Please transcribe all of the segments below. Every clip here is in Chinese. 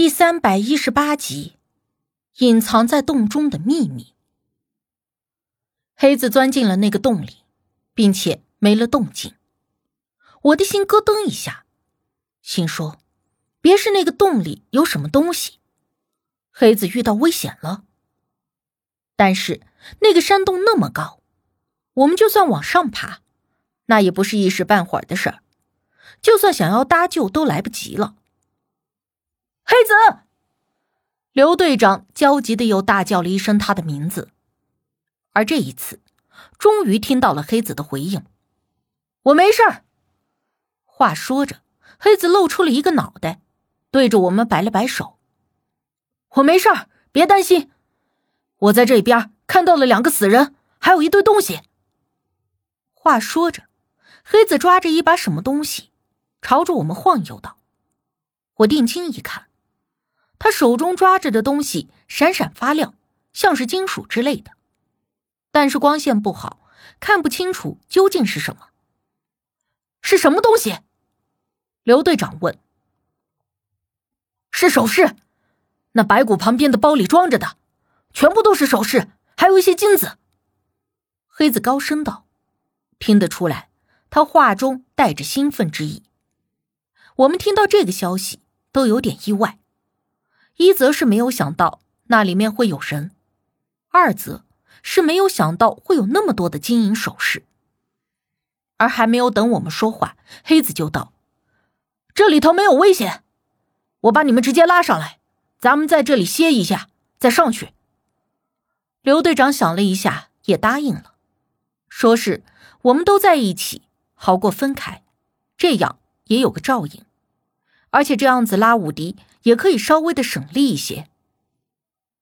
第三百一十八集，隐藏在洞中的秘密。黑子钻进了那个洞里，并且没了动静。我的心咯噔一下，心说：别是那个洞里有什么东西，黑子遇到危险了。但是那个山洞那么高，我们就算往上爬，那也不是一时半会儿的事儿。就算想要搭救，都来不及了。黑子，刘队长焦急的又大叫了一声他的名字，而这一次，终于听到了黑子的回应：“我没事儿。”话说着，黑子露出了一个脑袋，对着我们摆了摆手：“我没事儿，别担心。我在这边看到了两个死人，还有一堆东西。”话说着，黑子抓着一把什么东西。朝着我们晃悠道：“我定睛一看，手中抓着的东西闪闪发亮，像是金属之类的，但是光线不好，看不清楚究竟是什么。是什么东西？”刘队长问。“是首饰，那白骨旁边的包里装着的，全部都是首饰，还有一些金子。”黑子高声道，听得出来，他话中带着兴奋之意。我们听到这个消息都有点意外，一则是没有想到那里面会有人，二则是没有想到会有那么多的金银首饰。而还没有等我们说话，黑子就道：“这里头没有危险，我把你们直接拉上来，咱们在这里歇一下，再上去。”刘队长想了一下，也答应了，说是我们都在一起，好过分开，这样也有个照应。而且这样子拉武迪也可以稍微的省力一些。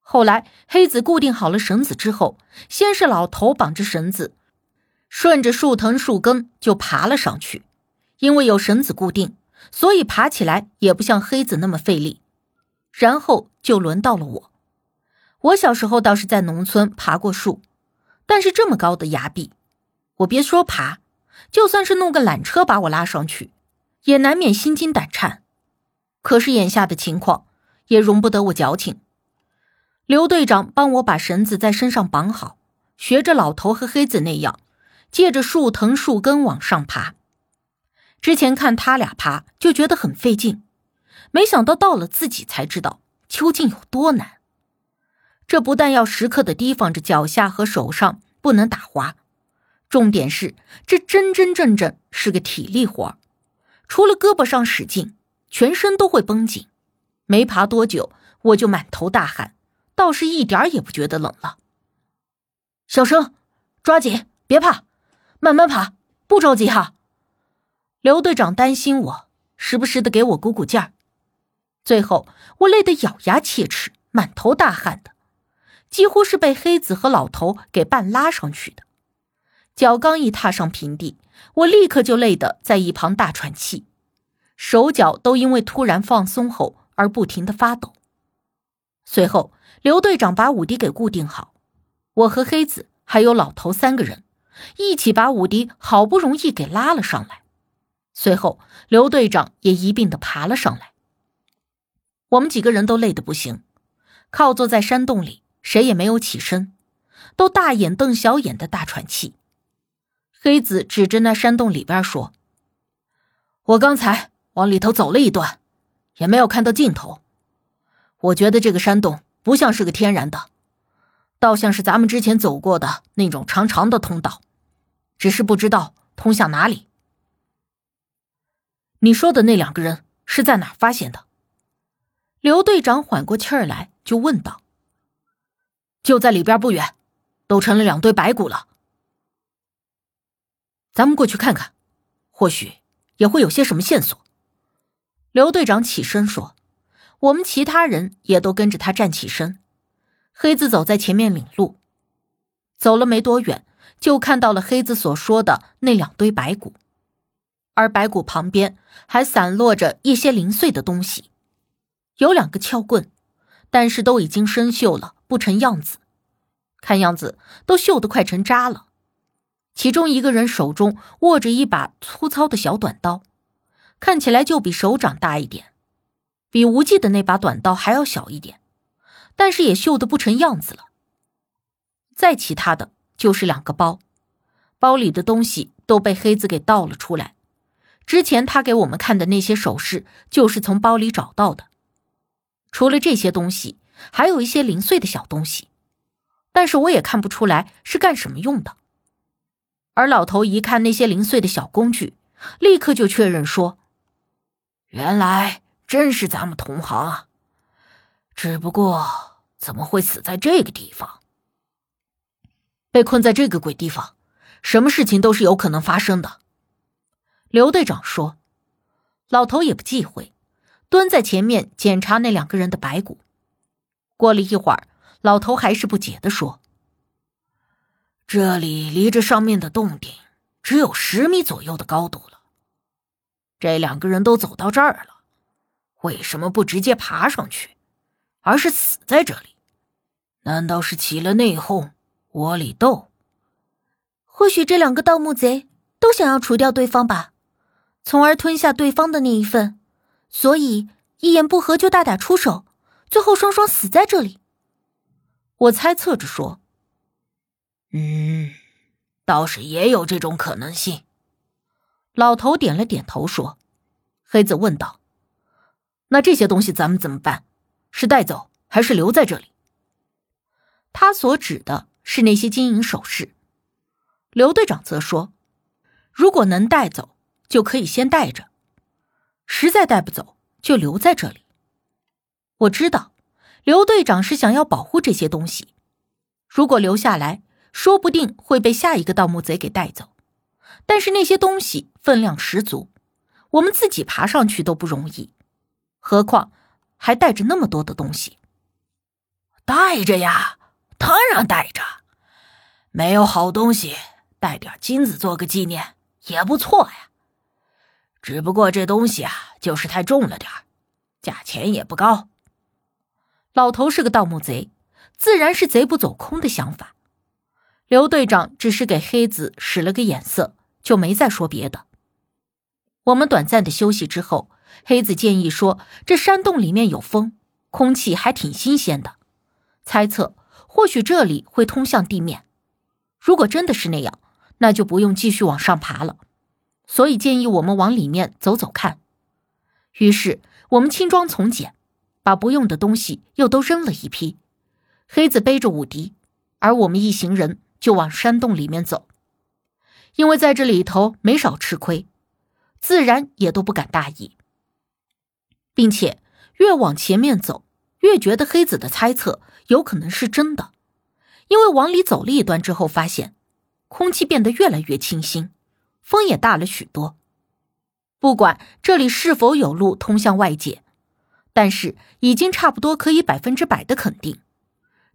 后来黑子固定好了绳子之后，先是老头绑着绳子，顺着树藤树根就爬了上去。因为有绳子固定，所以爬起来也不像黑子那么费力。然后就轮到了我。我小时候倒是在农村爬过树，但是这么高的崖壁，我别说爬，就算是弄个缆车把我拉上去，也难免心惊胆颤。可是眼下的情况也容不得我矫情。刘队长帮我把绳子在身上绑好，学着老头和黑子那样，借着树藤树根往上爬。之前看他俩爬就觉得很费劲，没想到到了自己才知道究竟有多难。这不但要时刻的提防着脚下和手上不能打滑，重点是这真真正正是个体力活除了胳膊上使劲。全身都会绷紧，没爬多久，我就满头大汗，倒是一点也不觉得冷了。小生，抓紧，别怕，慢慢爬，不着急哈。刘队长担心我，时不时的给我鼓鼓劲儿。最后，我累得咬牙切齿，满头大汗的，几乎是被黑子和老头给半拉上去的。脚刚一踏上平地，我立刻就累得在一旁大喘气。手脚都因为突然放松后而不停的发抖。随后，刘队长把武迪给固定好，我和黑子还有老头三个人一起把武迪好不容易给拉了上来。随后，刘队长也一并的爬了上来。我们几个人都累得不行，靠坐在山洞里，谁也没有起身，都大眼瞪小眼的大喘气。黑子指着那山洞里边说：“我刚才。”往里头走了一段，也没有看到尽头。我觉得这个山洞不像是个天然的，倒像是咱们之前走过的那种长长的通道，只是不知道通向哪里。你说的那两个人是在哪发现的？刘队长缓过气儿来就问道：“就在里边不远，都成了两堆白骨了。咱们过去看看，或许也会有些什么线索。”刘队长起身说：“我们其他人也都跟着他站起身。”黑子走在前面领路，走了没多远，就看到了黑子所说的那两堆白骨，而白骨旁边还散落着一些零碎的东西，有两个撬棍，但是都已经生锈了，不成样子，看样子都锈得快成渣了。其中一个人手中握着一把粗糙的小短刀。看起来就比手掌大一点，比无忌的那把短刀还要小一点，但是也锈得不成样子了。再其他的就是两个包，包里的东西都被黑子给倒了出来。之前他给我们看的那些首饰，就是从包里找到的。除了这些东西，还有一些零碎的小东西，但是我也看不出来是干什么用的。而老头一看那些零碎的小工具，立刻就确认说：“原来真是咱们同行啊！只不过怎么会死在这个地方？被困在这个鬼地方，什么事情都是有可能发生的。”刘队长说：“老头也不忌讳，蹲在前面检查那两个人的白骨。过了一会儿，老头还是不解的说：‘这里离着上面的洞顶只有十米左右的高度了。这两个人都走到这儿了，为什么不直接爬上去，而是死在这里？难道是起了内讧，窝里斗？或许这两个盗墓贼都想要除掉对方吧。’”从而吞下对方的那一份，所以一言不合就大打出手，最后双双死在这里。我猜测着说：“嗯，倒是也有这种可能性。”老头点了点头说：“黑子问道：‘那这些东西咱们怎么办？是带走还是留在这里？’他所指的是那些金银首饰。刘队长则说：‘如果能带走。’”就可以先带着，实在带不走就留在这里。我知道刘队长是想要保护这些东西，如果留下来，说不定会被下一个盗墓贼给带走。但是那些东西分量十足，我们自己爬上去都不容易，何况还带着那么多的东西。带着呀，当然带着，没有好东西，带点金子做个纪念也不错呀。只不过这东西啊，就是太重了点价钱也不高。老头是个盗墓贼，自然是贼不走空的想法。刘队长只是给黑子使了个眼色，就没再说别的。我们短暂的休息之后，黑子建议说：“这山洞里面有风，空气还挺新鲜的，猜测或许这里会通向地面。如果真的是那样，那就不用继续往上爬了。”所以建议我们往里面走走看。于是我们轻装从简，把不用的东西又都扔了一批。黑子背着武迪，而我们一行人就往山洞里面走。因为在这里头没少吃亏，自然也都不敢大意，并且越往前面走，越觉得黑子的猜测有可能是真的。因为往里走了一段之后，发现空气变得越来越清新。风也大了许多，不管这里是否有路通向外界，但是已经差不多可以百分之百的肯定，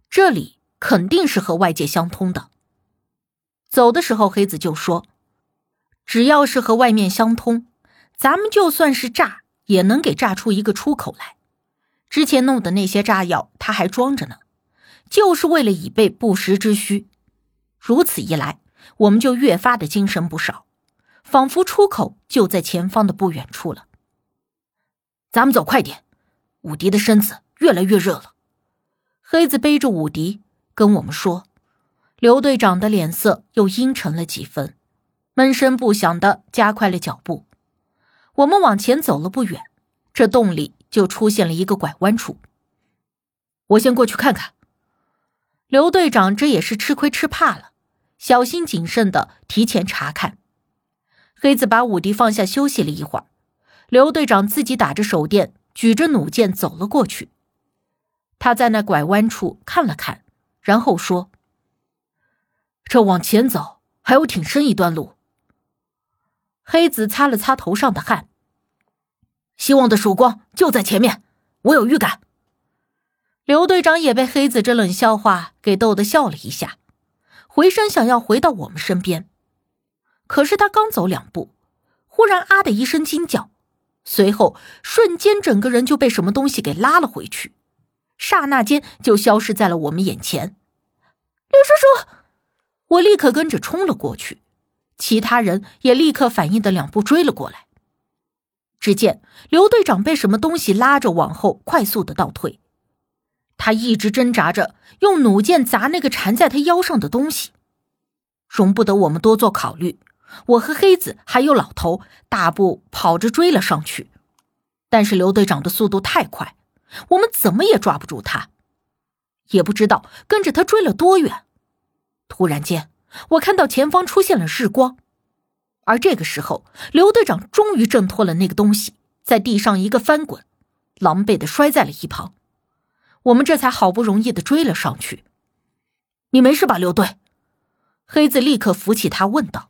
这里肯定是和外界相通的。走的时候，黑子就说：“只要是和外面相通，咱们就算是炸，也能给炸出一个出口来。之前弄的那些炸药，他还装着呢，就是为了以备不时之需。如此一来，我们就越发的精神不少。”仿佛出口就在前方的不远处了。咱们走快点，武迪的身子越来越热了。黑子背着武迪跟我们说，刘队长的脸色又阴沉了几分，闷声不响的加快了脚步。我们往前走了不远，这洞里就出现了一个拐弯处。我先过去看看。刘队长这也是吃亏吃怕了，小心谨慎的提前查看。黑子把武迪放下，休息了一会儿。刘队长自己打着手电，举着弩箭走了过去。他在那拐弯处看了看，然后说：“这往前走还有挺深一段路。”黑子擦了擦头上的汗，希望的曙光就在前面，我有预感。刘队长也被黑子这冷笑话给逗得笑了一下，回身想要回到我们身边。可是他刚走两步，忽然啊的一声惊叫，随后瞬间整个人就被什么东西给拉了回去，刹那间就消失在了我们眼前。刘叔叔，我立刻跟着冲了过去，其他人也立刻反应的两步追了过来。只见刘队长被什么东西拉着往后快速的倒退，他一直挣扎着用弩箭砸那个缠在他腰上的东西，容不得我们多做考虑。我和黑子还有老头大步跑着追了上去，但是刘队长的速度太快，我们怎么也抓不住他，也不知道跟着他追了多远。突然间，我看到前方出现了日光，而这个时候，刘队长终于挣脱了那个东西，在地上一个翻滚，狼狈的摔在了一旁。我们这才好不容易的追了上去。你没事吧，刘队？黑子立刻扶起他问道。